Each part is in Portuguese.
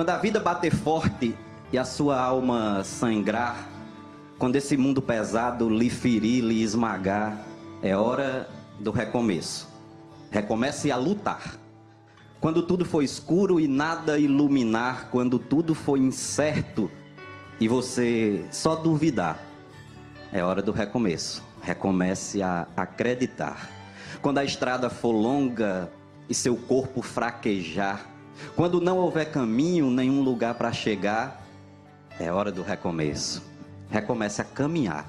Quando a vida bater forte e a sua alma sangrar, quando esse mundo pesado lhe ferir, lhe esmagar, é hora do recomeço. Recomece a lutar. Quando tudo for escuro e nada iluminar, quando tudo for incerto e você só duvidar, é hora do recomeço. Recomece a acreditar. Quando a estrada for longa e seu corpo fraquejar, quando não houver caminho, nenhum lugar para chegar, é hora do recomeço. Recomece a caminhar.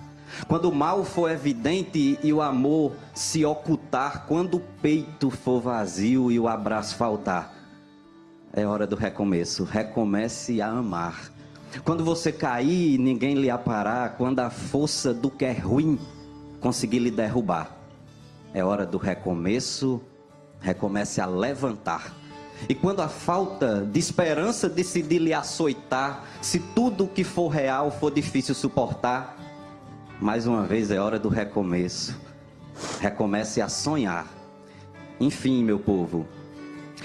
Quando o mal for evidente e o amor se ocultar, quando o peito for vazio e o abraço faltar, é hora do recomeço. Recomece a amar. Quando você cair e ninguém lhe aparar, quando a força do que é ruim conseguir lhe derrubar, é hora do recomeço. Recomece a levantar. E quando a falta de esperança decidir lhe açoitar, se tudo que for real for difícil suportar, mais uma vez é hora do recomeço. Recomece a sonhar. Enfim, meu povo,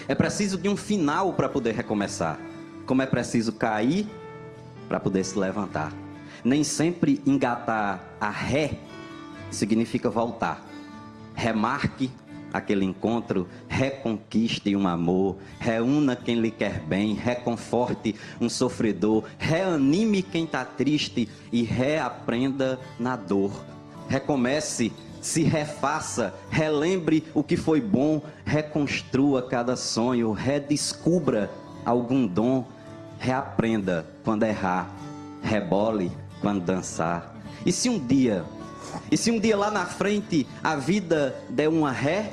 é preciso de um final para poder recomeçar. Como é preciso cair para poder se levantar. Nem sempre engatar a ré significa voltar. Remarque aquele encontro, reconquiste um amor, reúna quem lhe quer bem, reconforte um sofredor, reanime quem está triste e reaprenda na dor. Recomece, se refaça, relembre o que foi bom, reconstrua cada sonho, redescubra algum dom, reaprenda quando errar, rebole quando dançar. E se um dia e se um dia lá na frente a vida der uma ré,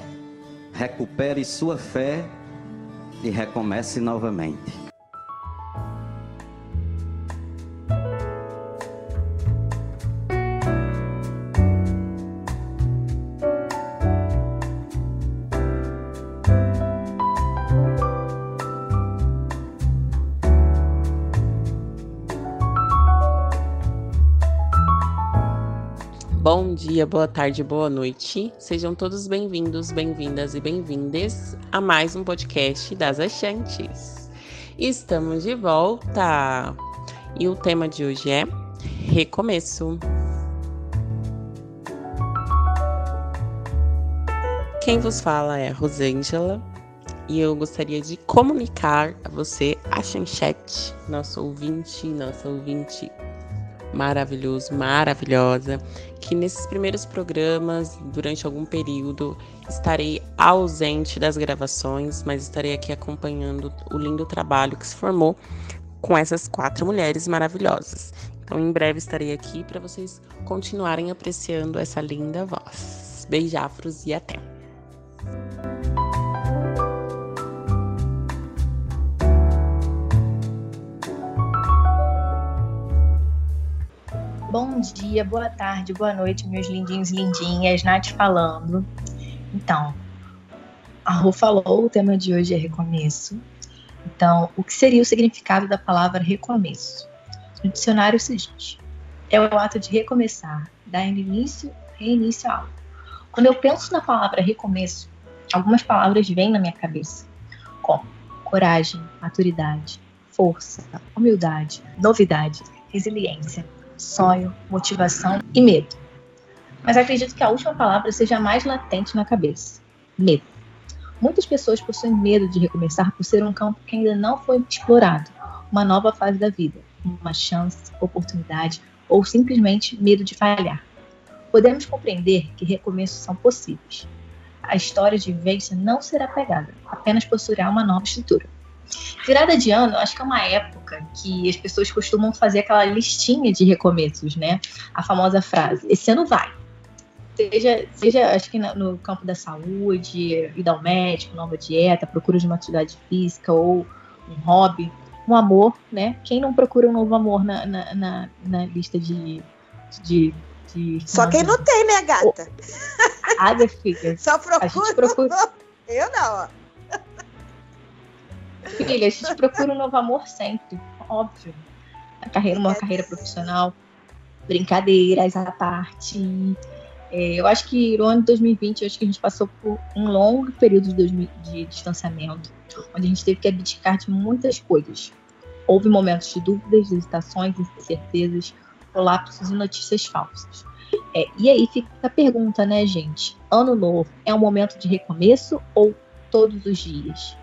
recupere sua fé e recomece novamente. Boa tarde, boa noite. Sejam todos bem-vindos, bem-vindas e bem-vindes a mais um podcast das Achantes. Estamos de volta e o tema de hoje é recomeço. Quem vos fala é Rosângela e eu gostaria de comunicar a você, a Chanchete, nosso ouvinte, nossa ouvinte maravilhoso, maravilhosa, que nesses primeiros programas, durante algum período, estarei ausente das gravações, mas estarei aqui acompanhando o lindo trabalho que se formou com essas quatro mulheres maravilhosas. Então, em breve estarei aqui para vocês continuarem apreciando essa linda voz. Beijafros e até! Bom dia, boa tarde, boa noite, meus lindinhos e lindinhas. Nath falando. Então, a Rô falou, o tema de hoje é recomeço. Então, o que seria o significado da palavra recomeço? No dicionário o seguinte: é o ato de recomeçar, dar início, reinício a algo. Quando eu penso na palavra recomeço, algumas palavras vêm na minha cabeça, como coragem, maturidade, força, humildade, novidade, resiliência, sonho, motivação e medo. Mas acredito que a última palavra seja mais latente na cabeça: medo. Muitas pessoas possuem medo de recomeçar por ser um campo que ainda não foi explorado, uma nova fase da vida, uma chance, oportunidade ou simplesmente medo de falhar. Podemos compreender que recomeços são possíveis. A história de vivência não será pegada, apenas possuirá uma nova estrutura. Virada de ano, acho que é uma época que as pessoas costumam fazer aquela listinha de recomeços, né? A famosa frase: esse ano vai. Seja, seja acho que no campo da saúde, ir ao médico, nova dieta, procura de uma atividade física ou um hobby, um amor, né? Quem não procura um novo amor na, na, na, na lista de, de, de Só quem não tem, né, gata? Ah, minha filha. Só procura. A gente procura... Eu não, ó. Filha, a gente procura um novo amor sempre, óbvio. A carreira, uma carreira profissional, brincadeiras à parte. É, eu acho que no ano de 2020, eu acho que a gente passou por um longo período de, de distanciamento, onde a gente teve que abdicar de muitas coisas. houve momentos de dúvidas, hesitações, incertezas, colapsos e notícias falsas. É, e aí fica a pergunta, né, gente? Ano novo é um momento de recomeço ou todos os dias?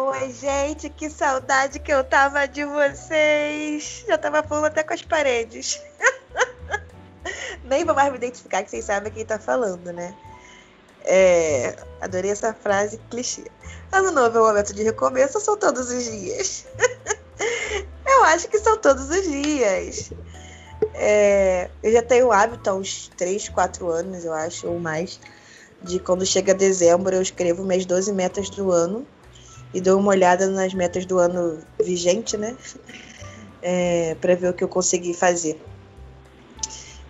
Oi, gente, que saudade que eu tava de vocês. Já tava falando até com as paredes. Nem vou mais me identificar, que vocês sabem quem tá falando, né? É, adorei essa frase clichê. Ano novo é um momento de recomeço, são todos os dias. eu acho que são todos os dias. É, eu já tenho o hábito há uns 3, 4 anos, eu acho, ou mais, de quando chega dezembro eu escrevo minhas 12 metas do ano e dou uma olhada nas metas do ano vigente, né? É, para ver o que eu consegui fazer.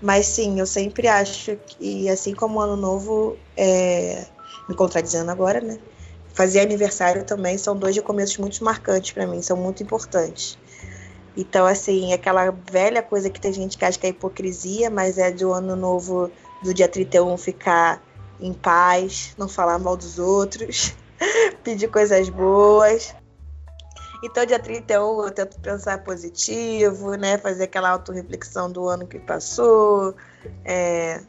Mas sim, eu sempre acho que, assim como o Ano Novo, é, me contradizendo agora, né? Fazer aniversário também são dois recomeços muito marcantes para mim, são muito importantes. Então, assim, aquela velha coisa que tem gente que acha que é hipocrisia, mas é do Ano Novo, do dia 31, ficar em paz, não falar mal dos outros, pedir coisas boas. Então, dia 31 eu tento pensar positivo, né? Fazer aquela autorreflexão do ano que passou, é,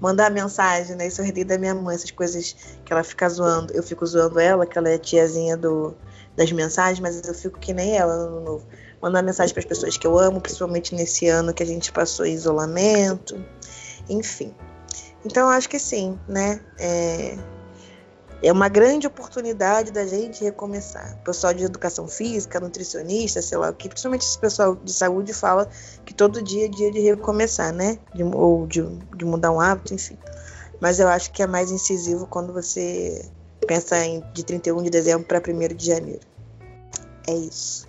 mandar mensagem, né? Isso eu da minha mãe, essas coisas que ela fica zoando. Eu fico zoando ela, que ela é tiazinha do, das mensagens, mas eu fico que nem ela no novo. Mandar mensagem para as pessoas que eu amo, principalmente nesse ano que a gente passou em isolamento. Enfim. Então, eu acho que sim, né? É, é uma grande oportunidade da gente recomeçar. O pessoal de educação física, nutricionista, sei lá o que, principalmente esse pessoal de saúde fala que todo dia é dia de recomeçar, né? De, ou de, de mudar um hábito, enfim. Mas eu acho que é mais incisivo quando você pensa em de 31 de dezembro para 1 de janeiro. É isso.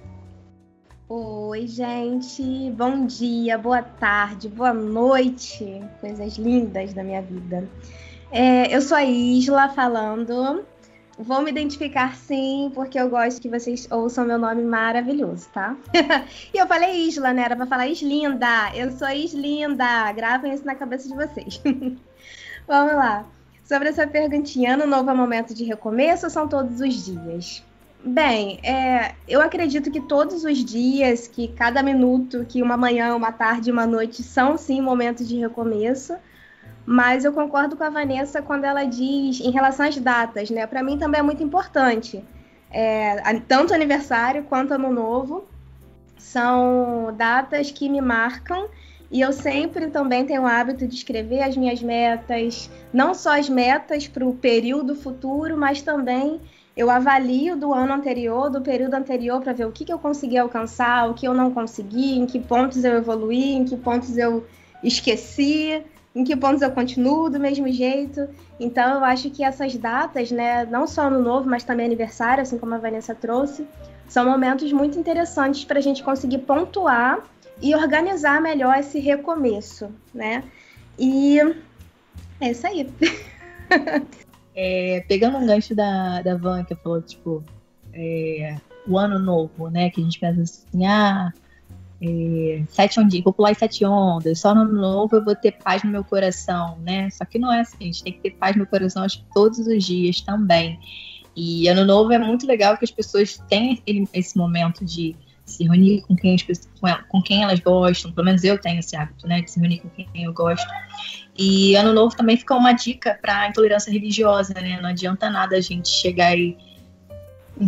Oi, gente. Bom dia, boa tarde, boa noite. Coisas lindas da minha vida. É, eu sou a Isla falando. Vou me identificar sim, porque eu gosto que vocês ouçam meu nome maravilhoso, tá? e eu falei Isla, né? Era pra falar Islinda. Eu sou Islinda. Gravem isso na cabeça de vocês. Vamos lá. Sobre essa perguntinha, ano novo é momento de recomeço ou são todos os dias? Bem, é, eu acredito que todos os dias, que cada minuto, que uma manhã, uma tarde, uma noite são sim momentos de recomeço. Mas eu concordo com a Vanessa quando ela diz em relação às datas, né? Para mim também é muito importante. É, tanto aniversário quanto ano novo são datas que me marcam e eu sempre também tenho o hábito de escrever as minhas metas, não só as metas para o período futuro, mas também eu avalio do ano anterior, do período anterior, para ver o que, que eu consegui alcançar, o que eu não consegui, em que pontos eu evoluí, em que pontos eu esqueci em que pontos eu continuo do mesmo jeito. Então eu acho que essas datas, né, não só ano novo, mas também aniversário, assim como a Vanessa trouxe, são momentos muito interessantes para a gente conseguir pontuar e organizar melhor esse recomeço, né? E é isso aí. é, pegando um gancho da, da Van, que falou, tipo, é, o ano novo, né? Que a gente pensa assim, ah, é, sete ondinhas, vou pular sete ondas, só no novo eu vou ter paz no meu coração, né? Só que não é assim, a gente tem que ter paz no coração acho todos os dias também. E ano novo é muito legal que as pessoas tenham esse momento de se reunir com quem, pessoas, com quem elas gostam, pelo menos eu tenho esse hábito, né, de se reunir com quem eu gosto. E ano novo também fica uma dica para intolerância religiosa, né? Não adianta nada a gente chegar e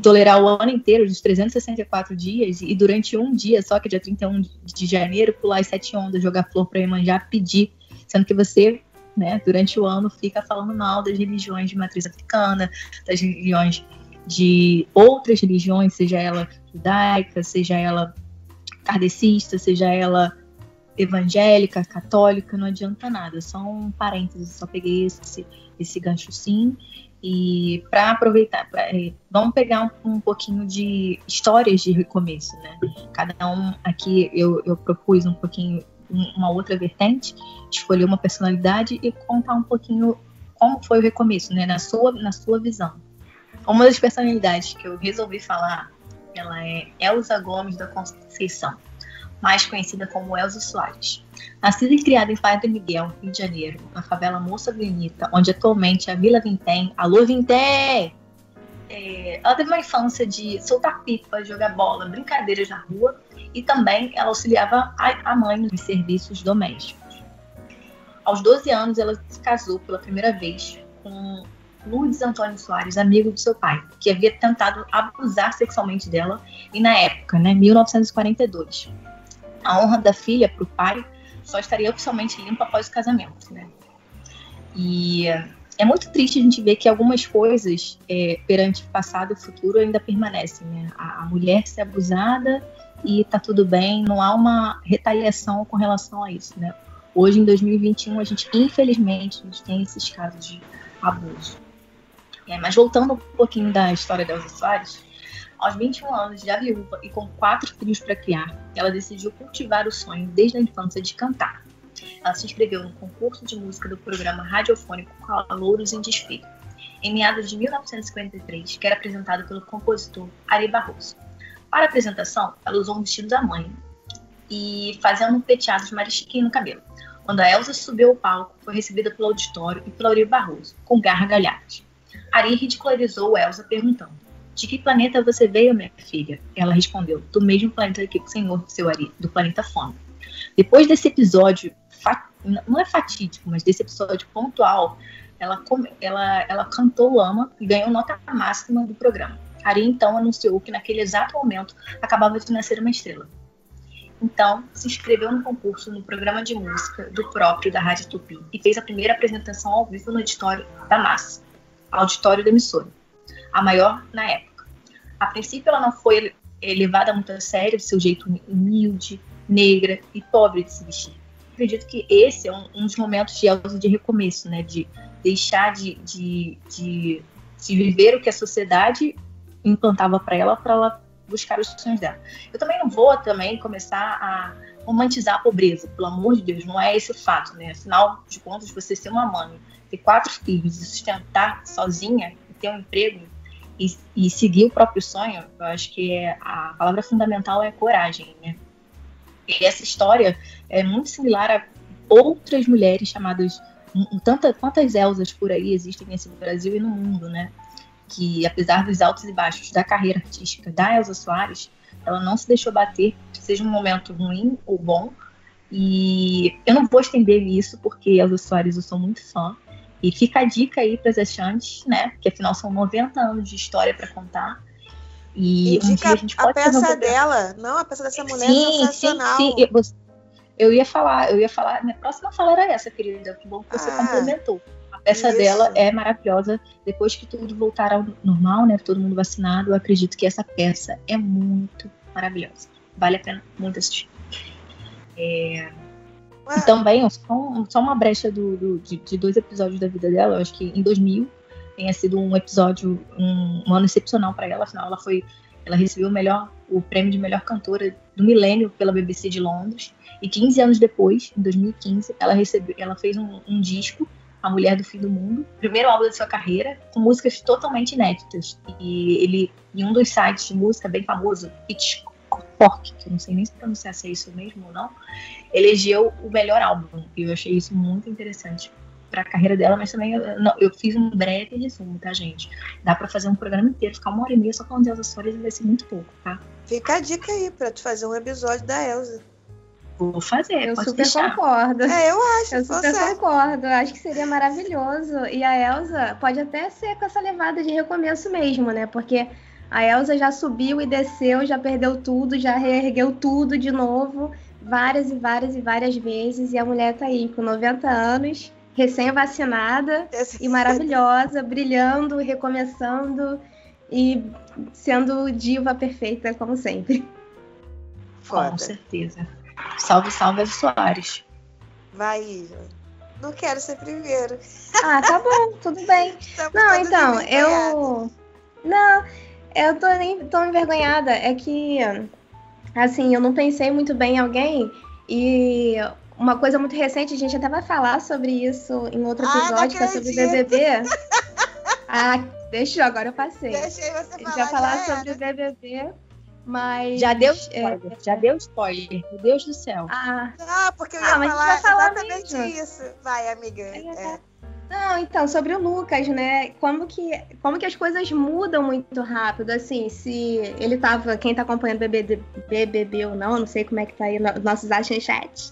tolerar o ano inteiro, dos 364 dias, e durante um dia só, que é dia 31 de janeiro, pular as sete ondas, jogar flor para Iemanjá, pedir, sendo que você, né, durante o ano, fica falando mal das religiões de matriz africana, das religiões de outras religiões, seja ela judaica, seja ela kardecista, seja ela evangélica, católica, não adianta nada, só um parênteses, só peguei esse, esse gancho sim, e para aproveitar, pra, é, vamos pegar um, um, pouquinho de histórias de recomeço, né? Cada um aqui eu, eu propus um pouquinho uma outra vertente, escolher uma personalidade e contar um pouquinho como foi o recomeço, né? Na sua, na sua visão. Uma das personalidades que eu resolvi falar, ela é Elza Gomes da Conceição mais conhecida como Elza Soares. Nascida e criada em Padre Miguel, Rio de Janeiro, na favela Moça Bonita, onde atualmente é a Vila Vintém. Alô, Vintém! é, ela teve uma infância de soltar pipa, jogar bola, brincadeiras na rua e também ela auxiliava a, a mãe nos serviços domésticos. Aos 12 anos, ela se casou pela primeira vez com Lourdes Antônio Soares, amigo do seu pai, que havia tentado abusar sexualmente dela, e na época, né, 1942. A honra da filha para o pai só estaria oficialmente limpa após o casamento, né? E é muito triste a gente ver que algumas coisas é, perante passado e o futuro ainda permanecem, né? A, a mulher ser abusada e tá tudo bem, não há uma retaliação com relação a isso, né? Hoje, em 2021, a gente, infelizmente, a gente tem esses casos de abuso. É, mas voltando um pouquinho da história da Elza Soares, aos 21 anos, já viúva e com quatro filhos para criar, ela decidiu cultivar o sonho desde a infância de cantar. Ela se inscreveu no concurso de música do programa radiofônico Calouros em Desfile, em meados de 1953, que era apresentado pelo compositor Ari Barroso. Para a apresentação, ela usou um vestido da mãe e fazendo um penteado de marichiquinho no cabelo. Quando a Elsa subiu ao palco, foi recebida pelo auditório e pelo Ari Barroso, com gargalhadas. Ari ridicularizou Elsa perguntando: De que planeta você veio, minha filha? Ela respondeu: Do mesmo planeta que o senhor, seu Ari, do planeta Fome. Depois desse episódio, não é fatídico, mas desse episódio pontual, ela, ela, ela cantou Lama e ganhou nota máxima do programa. Ari então anunciou que naquele exato momento acabava de nascer uma estrela. Então, se inscreveu no concurso no programa de música do próprio da Rádio Tupi e fez a primeira apresentação ao vivo no auditório da Massa, auditório da emissora, a maior na época. A princípio, ela não foi levada muito a sério do seu jeito humilde, negra e pobre de se vestir. Acredito que esse é um, um dos momentos de Elsa de recomeço, né? De deixar de, de, de, de viver o que a sociedade implantava para ela, para ela buscar os sonhos dela. Eu também não vou também começar a romantizar a pobreza, pelo amor de Deus, não é esse o fato, né? Afinal de contas, você ser uma mãe, ter quatro filhos e sustentar sozinha, ter um emprego e, e, seguir o próprio sonho, eu acho que é, a palavra fundamental é coragem, né? E essa história é muito similar a outras mulheres chamadas tanta, quantas Elsas por aí existem nesse Brasil e no mundo, né? Que apesar dos altos e baixos da carreira artística da Elsa Soares, ela não se deixou bater, seja um momento ruim ou bom. E eu não vou estender isso, porque Elsa Soares eu sou muito fã. E fica a dica aí para as achantes, né? Que afinal são 90 anos de história para contar. E Indica um dia a gente pode a peça um dela, não, a peça dessa mulher sim, é sensacional. Sim, sim. Eu ia falar, eu ia falar, minha próxima fala era essa, querida. Que bom que você ah, complementou. A peça isso. dela é maravilhosa. Depois que tudo voltar ao normal, né? Todo mundo vacinado, eu acredito que essa peça é muito maravilhosa. Vale a pena muito assistir. É... E também, só, só uma brecha do, do de, de, dois episódios da vida dela, eu acho que em 2000 tenha sido um episódio, um, um ano excepcional para ela, afinal ela foi, ela recebeu o melhor, o prêmio de melhor cantora do milênio pela BBC de Londres, e 15 anos depois, em 2015, ela recebeu, ela fez um, um disco a Mulher do Fim do Mundo, primeiro álbum da sua carreira, com músicas totalmente inéditas. E ele, em um dos sites de música bem famoso, Pitchfork, que eu não sei nem se pronunciar se é isso mesmo ou não, elegeu o melhor álbum. E eu achei isso muito interessante para a carreira dela, mas também eu, não, eu, fiz um breve resumo, tá, gente? Dá para fazer um programa inteiro, ficar uma hora e meia só falando de Elsa Soares vai ser muito pouco, tá? Fica a dica aí para tu fazer um episódio da Elsa. Vou fazer, eu super deixar. concordo. É, eu acho. Eu super você. concordo. Acho que seria maravilhoso. E a Elsa pode até ser com essa levada de recomeço mesmo, né? Porque a Elsa já subiu e desceu, já perdeu tudo, já reergueu tudo de novo, várias e várias e várias vezes. E a mulher tá aí com 90 anos, recém-vacinada e maravilhosa, brilhando, recomeçando e sendo diva perfeita, como sempre. Foda. Com certeza. Salve, salve Soares. Vai, Isa. Não quero ser primeiro. Ah, tá bom, tudo bem. Estamos não, então, eu. Não, eu tô nem tão envergonhada. É que, assim, eu não pensei muito bem em alguém e uma coisa muito recente, a gente até vai falar sobre isso em outro episódio, que é sobre o BBB. ah, deixa eu, agora eu passei. Deixei você falar. A gente vai falar sobre o BBB. Mas. Já deu spoiler. É... Já deu spoiler. Meu Deus do céu. Ah, ah porque eu ia ah, falar, falar exatamente mesmo. isso. Vai, amiga. É. É. Não, então, sobre o Lucas, né? Como que, como que as coisas mudam muito rápido, assim, se ele tava, quem tá acompanhando BBB, BBB ou não, não sei como é que tá aí no, nossos achem chat,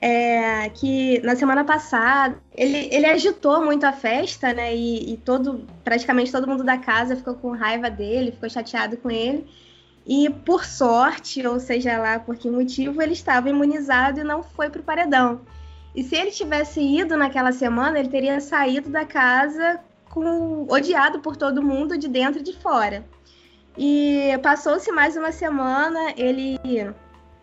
é, que na semana passada ele, ele agitou muito a festa, né? E, e, todo, praticamente todo mundo da casa ficou com raiva dele, ficou chateado com ele. E por sorte, ou seja lá por que motivo, ele estava imunizado e não foi pro paredão. E se ele tivesse ido naquela semana, ele teria saído da casa com odiado por todo mundo de dentro e de fora. E passou-se mais uma semana, ele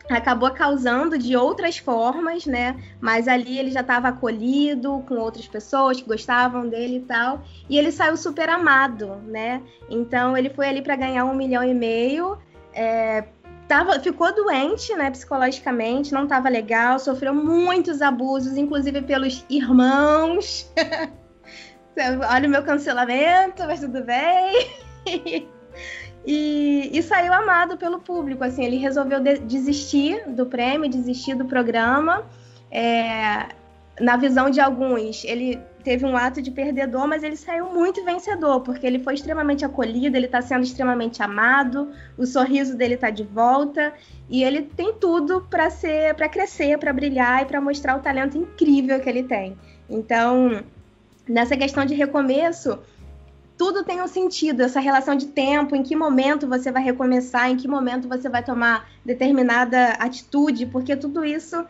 acabou causando de outras formas, né? Mas ali ele já estava acolhido com outras pessoas que gostavam dele e tal, e ele saiu super amado, né? Então ele foi ali para ganhar um milhão e meio. É, tava, ficou doente, né, psicologicamente, não estava legal, sofreu muitos abusos, inclusive pelos irmãos. Olha o meu cancelamento, mas tudo bem. e, e, saiu amado pelo público. Assim, ele resolveu de desistir do prêmio, desistir do programa. É, na visão de alguns, ele teve um ato de perdedor, mas ele saiu muito vencedor, porque ele foi extremamente acolhido, ele está sendo extremamente amado, o sorriso dele está de volta e ele tem tudo para ser, para crescer, para brilhar e para mostrar o talento incrível que ele tem. Então, nessa questão de recomeço, tudo tem um sentido, essa relação de tempo, em que momento você vai recomeçar, em que momento você vai tomar determinada atitude, porque tudo isso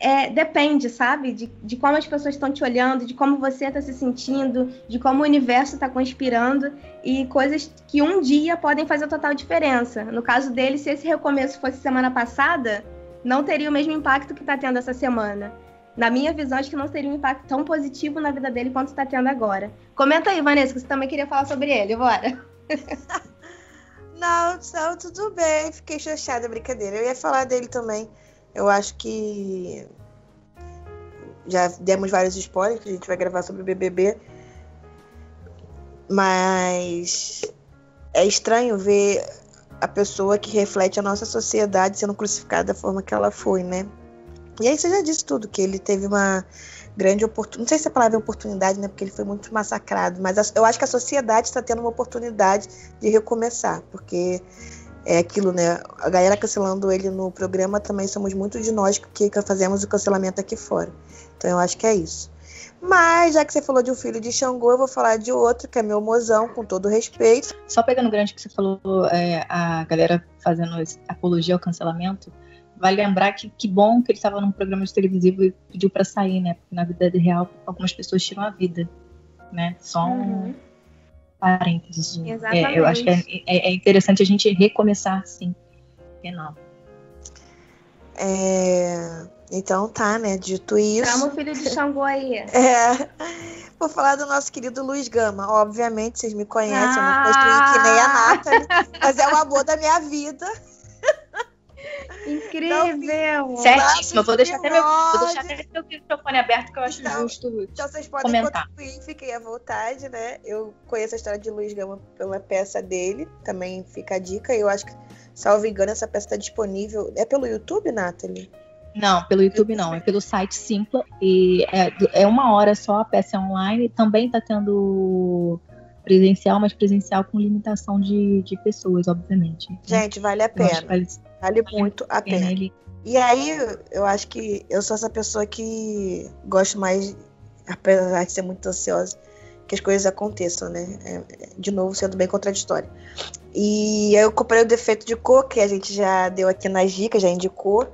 é, depende, sabe? De, de como as pessoas estão te olhando, de como você está se sentindo, de como o universo está conspirando e coisas que um dia podem fazer total diferença. No caso dele, se esse recomeço fosse semana passada, não teria o mesmo impacto que está tendo essa semana. Na minha visão, acho que não teria um impacto tão positivo na vida dele quanto está tendo agora. Comenta aí, Vanessa, que você também queria falar sobre ele, bora. não, não, tudo bem. Fiquei chateada, brincadeira. Eu ia falar dele também. Eu acho que já demos vários spoilers que a gente vai gravar sobre o BBB. Mas é estranho ver a pessoa que reflete a nossa sociedade sendo crucificada da forma que ela foi, né? E aí você já disse tudo, que ele teve uma grande oportunidade. Não sei se a palavra é oportunidade, né? Porque ele foi muito massacrado, mas eu acho que a sociedade está tendo uma oportunidade de recomeçar, porque é aquilo, né? A galera cancelando ele no programa também somos muito de nós que fazemos o cancelamento aqui fora. Então eu acho que é isso. Mas, já que você falou de um filho de Xangô, eu vou falar de outro, que é meu mozão, com todo respeito. Só pegando o grande que você falou, é, a galera fazendo apologia ao cancelamento, vale lembrar que que bom que ele estava num programa de televisivo e pediu para sair, né? Porque na vida real, algumas pessoas tiram a vida, né? Só um. Uhum parênteses. É, eu acho que é, é, é, interessante a gente recomeçar, sim. Penal. É, então tá, né? Dito isso. Chama o filho de Xangô aí. É. Vou falar do nosso querido Luiz Gama. Obviamente, vocês me conhecem, ah. eu não construí que nem a Nathalie, mas é o amor da minha vida. Incrível! Certíssimo. Vou deixar, até meu, vou deixar até meu microfone aberto, que eu acho então, justo então vocês podem comentar. Contribuir, fiquem à vontade, né? Eu conheço a história de Luiz Gama pela peça dele, também fica a dica. Eu acho que, salvo engano, essa peça está disponível. É pelo YouTube, Nathalie? Não, pelo YouTube não, é pelo site Simpla. E é, é uma hora só, a peça é online. Também está tendo presencial, mas presencial com limitação de, de pessoas, obviamente. Gente, vale a pena. Vale, vale, muito a pena. Ele... E aí, eu acho que eu sou essa pessoa que gosto mais, apesar de ser muito ansiosa, que as coisas aconteçam, né? É, de novo, sendo bem contraditório. E eu comprei o defeito de cor, que a gente já deu aqui nas dicas, já indicou.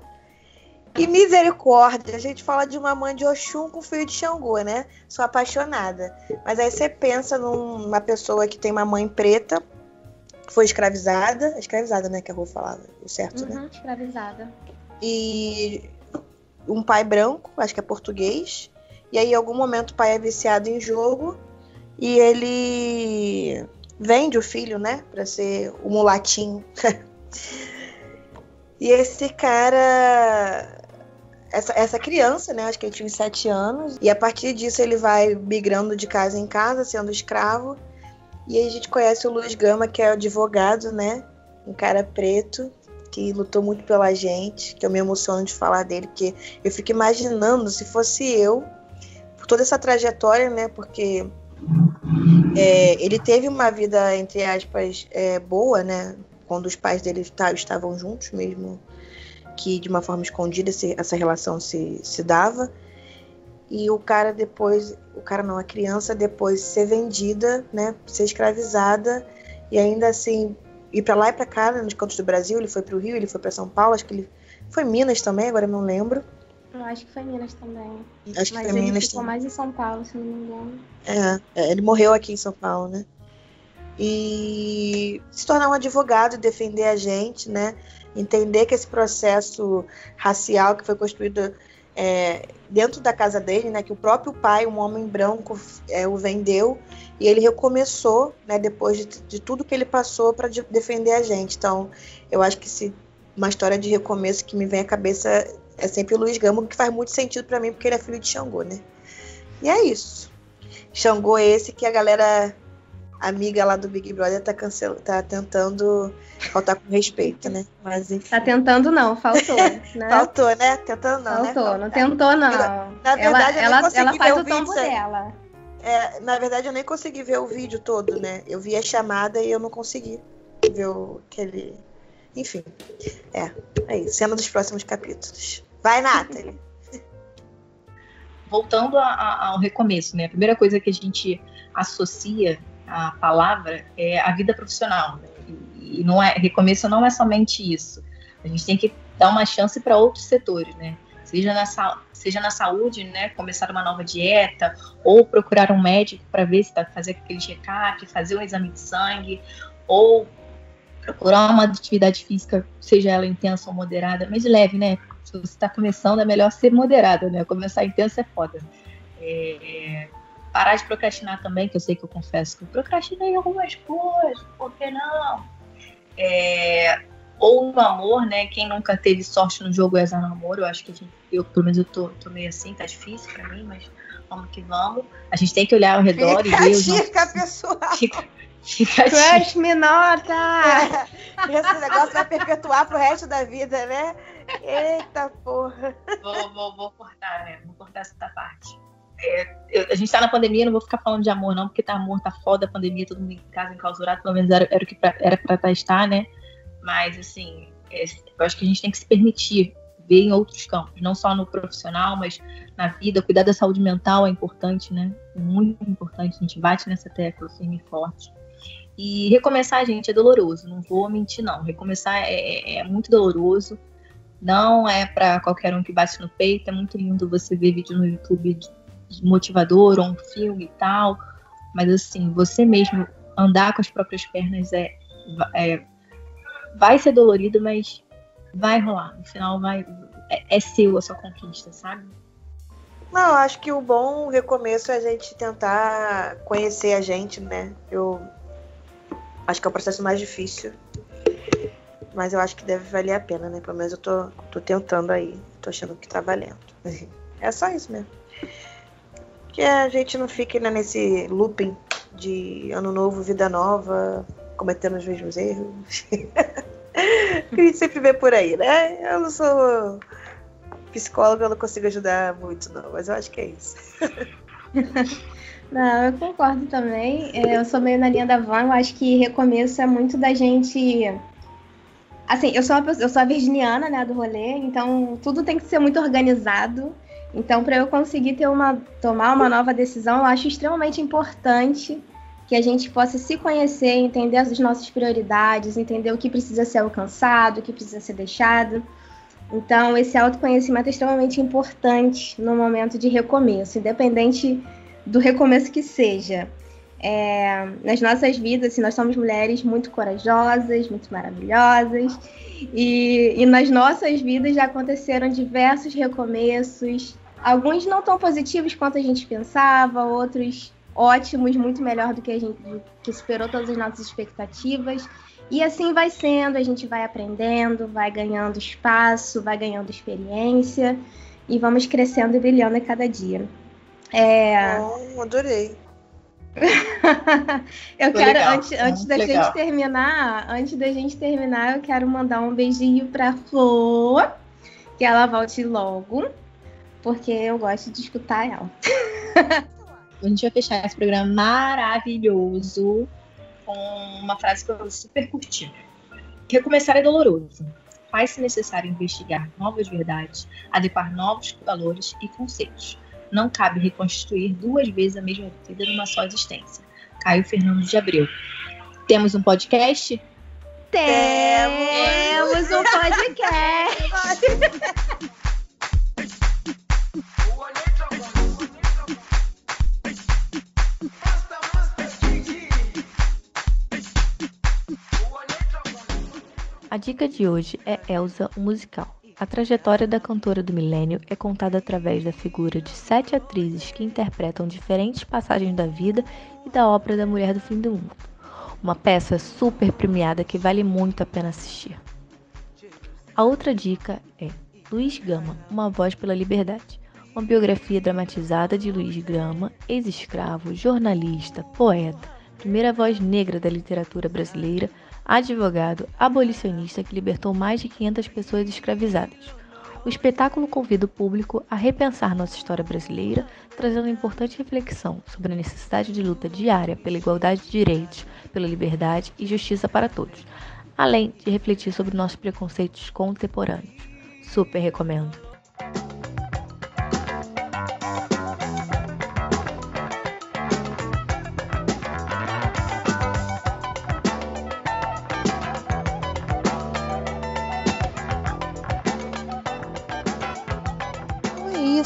E misericórdia, a gente fala de uma mãe de Oxum com filho de Xangô, né? Sou apaixonada. Mas aí você pensa numa pessoa que tem uma mãe preta, foi escravizada, escravizada, né, que a Rô falava, o certo, né? uhum, né? escravizada. E um pai branco, acho que é português, e aí em algum momento o pai é viciado em jogo e ele vende o filho, né, para ser o mulatinho. e esse cara essa, essa criança, né? Acho que ele tinha uns sete anos. E a partir disso ele vai migrando de casa em casa, sendo escravo. E aí a gente conhece o Luiz Gama, que é advogado, né? Um cara preto que lutou muito pela gente, que eu me emociono de falar dele, porque eu fico imaginando se fosse eu, por toda essa trajetória, né? Porque é, ele teve uma vida, entre aspas, é, boa, né? Quando os pais dele estavam juntos, mesmo que de uma forma escondida essa relação se, se dava. E o cara depois, o cara não, a criança depois ser vendida, né? Ser escravizada e ainda assim ir para lá e para cá, né, nos cantos do Brasil. Ele foi para o Rio, ele foi para São Paulo, acho que ele foi Minas também, agora eu não lembro. Eu acho que foi Minas também. Acho que Mas foi ele Minas ficou também. mais em São Paulo, se não me engano. É, é, ele morreu aqui em São Paulo, né? E se tornar um advogado defender a gente, né? Entender que esse processo racial que foi construído é, dentro da casa dele, né? Que o próprio pai, um homem branco, é, o vendeu e ele recomeçou, né? Depois de, de tudo que ele passou para de, defender a gente. Então, eu acho que se uma história de recomeço que me vem à cabeça é sempre o Luiz Gama, que faz muito sentido para mim, porque ele é filho de Xangô, né? E é isso. Xangô esse que a galera amiga lá do Big Brother tá, cancel... tá tentando faltar com respeito, né? Mas enfim. Tá tentando não, faltou, né? Faltou, né? Tentando não, faltou, né? não tentou não. Na verdade, ela, eu nem ela, ela consegui faz ver o o tombo vídeo, dela. É, na verdade, eu nem consegui ver o vídeo todo, né? Eu vi a chamada e eu não consegui ver o, aquele. Enfim. É, é isso. Cena dos próximos capítulos. Vai, Nathalie. Voltando a, a, ao recomeço, né? A primeira coisa que a gente associa a palavra é a vida profissional. Né? E, não é recomeço não é somente isso. A gente tem que dar uma chance para outros setores, né? Seja na, seja na saúde, né? Começar uma nova dieta, ou procurar um médico para ver se está fazer aquele check-up, fazer um exame de sangue, ou procurar uma atividade física, seja ela intensa ou moderada, mas leve, né? Se você está começando, é melhor ser moderada, né? Começar intensa é foda. É, parar de procrastinar também, que eu sei que eu confesso que eu procrastinei algumas coisas, por que não? É, ou no amor, né? Quem nunca teve sorte no jogo é no amor, eu acho que a gente, eu, pelo menos eu tô, tô meio assim, tá difícil pra mim, mas vamos que vamos. A gente tem que olhar ao redor Fica e ver dica, nossos... pessoal. Fica, fica a dica. Crush me nota! É, esse negócio vai perpetuar pro resto da vida, né? Eita porra. Vou, vou, vou cortar, né? Vou cortar essa parte. É, a gente tá na pandemia, não vou ficar falando de amor, não, porque tá amor, tá foda a pandemia, todo mundo em casa enclausurado, pelo menos era, era o que pra, era pra estar, né? Mas, assim, é, eu acho que a gente tem que se permitir ver em outros campos, não só no profissional, mas na vida. Cuidar da saúde mental é importante, né? É muito importante. A gente bate nessa tecla firme e forte. E recomeçar, gente, é doloroso. Não vou mentir, não. Recomeçar é, é muito doloroso. Não é para qualquer um que bate no peito. É muito lindo você ver vídeo no YouTube motivador ou um filme e tal. Mas, assim, você mesmo andar com as próprias pernas é, é vai ser dolorido, mas vai rolar. No final vai é, é seu a sua conquista, sabe? Não, acho que o bom recomeço é a gente tentar conhecer a gente, né? Eu acho que é o processo mais difícil. Mas eu acho que deve valer a pena, né? Pelo menos eu tô, tô tentando aí. Tô achando que tá valendo. É só isso mesmo. Que a gente não fique né, nesse looping de ano novo, vida nova, cometendo os mesmos erros. que a gente sempre vê por aí, né? Eu não sou psicóloga, eu não consigo ajudar muito, não, mas eu acho que é isso. Não, eu concordo também. É, eu sou meio na linha da Van, eu acho que recomeço é muito da gente. Assim, eu sou, uma, eu sou a virginiana, né, do rolê, então tudo tem que ser muito organizado. Então, para eu conseguir ter uma, tomar uma nova decisão, eu acho extremamente importante que a gente possa se conhecer, entender as nossas prioridades, entender o que precisa ser alcançado, o que precisa ser deixado. Então, esse autoconhecimento é extremamente importante no momento de recomeço, independente do recomeço que seja. É, nas nossas vidas, assim, nós somos mulheres muito corajosas, muito maravilhosas, e, e nas nossas vidas já aconteceram diversos recomeços, alguns não tão positivos quanto a gente pensava, outros ótimos, muito melhor do que a gente que superou todas as nossas expectativas. E assim vai sendo, a gente vai aprendendo, vai ganhando espaço, vai ganhando experiência e vamos crescendo e brilhando a cada dia. É... Oh, adorei. eu Foi quero, legal, antes, antes da legal. gente terminar, antes da gente terminar, eu quero mandar um beijinho pra Flor, que ela volte logo, porque eu gosto de escutar ela. A gente vai fechar esse programa maravilhoso com uma frase que eu super curti. Recomeçar é doloroso. Faz-se necessário investigar novas verdades, adequar novos valores e conceitos. Não cabe reconstruir duas vezes a mesma vida numa só existência. Caio Fernando de Abreu. Temos um podcast? Temos um podcast. A dica de hoje é Elsa, o musical. A trajetória da cantora do milênio é contada através da figura de sete atrizes que interpretam diferentes passagens da vida e da obra da Mulher do Fim do Mundo. Uma peça super premiada que vale muito a pena assistir. A outra dica é Luiz Gama, Uma Voz pela Liberdade. Uma biografia dramatizada de Luiz Gama, ex-escravo, jornalista, poeta, primeira voz negra da literatura brasileira, advogado abolicionista que libertou mais de 500 pessoas escravizadas. O espetáculo convida o público a repensar nossa história brasileira, trazendo importante reflexão sobre a necessidade de luta diária pela igualdade de direitos, pela liberdade e justiça para todos, além de refletir sobre nossos preconceitos contemporâneos. Super recomendo!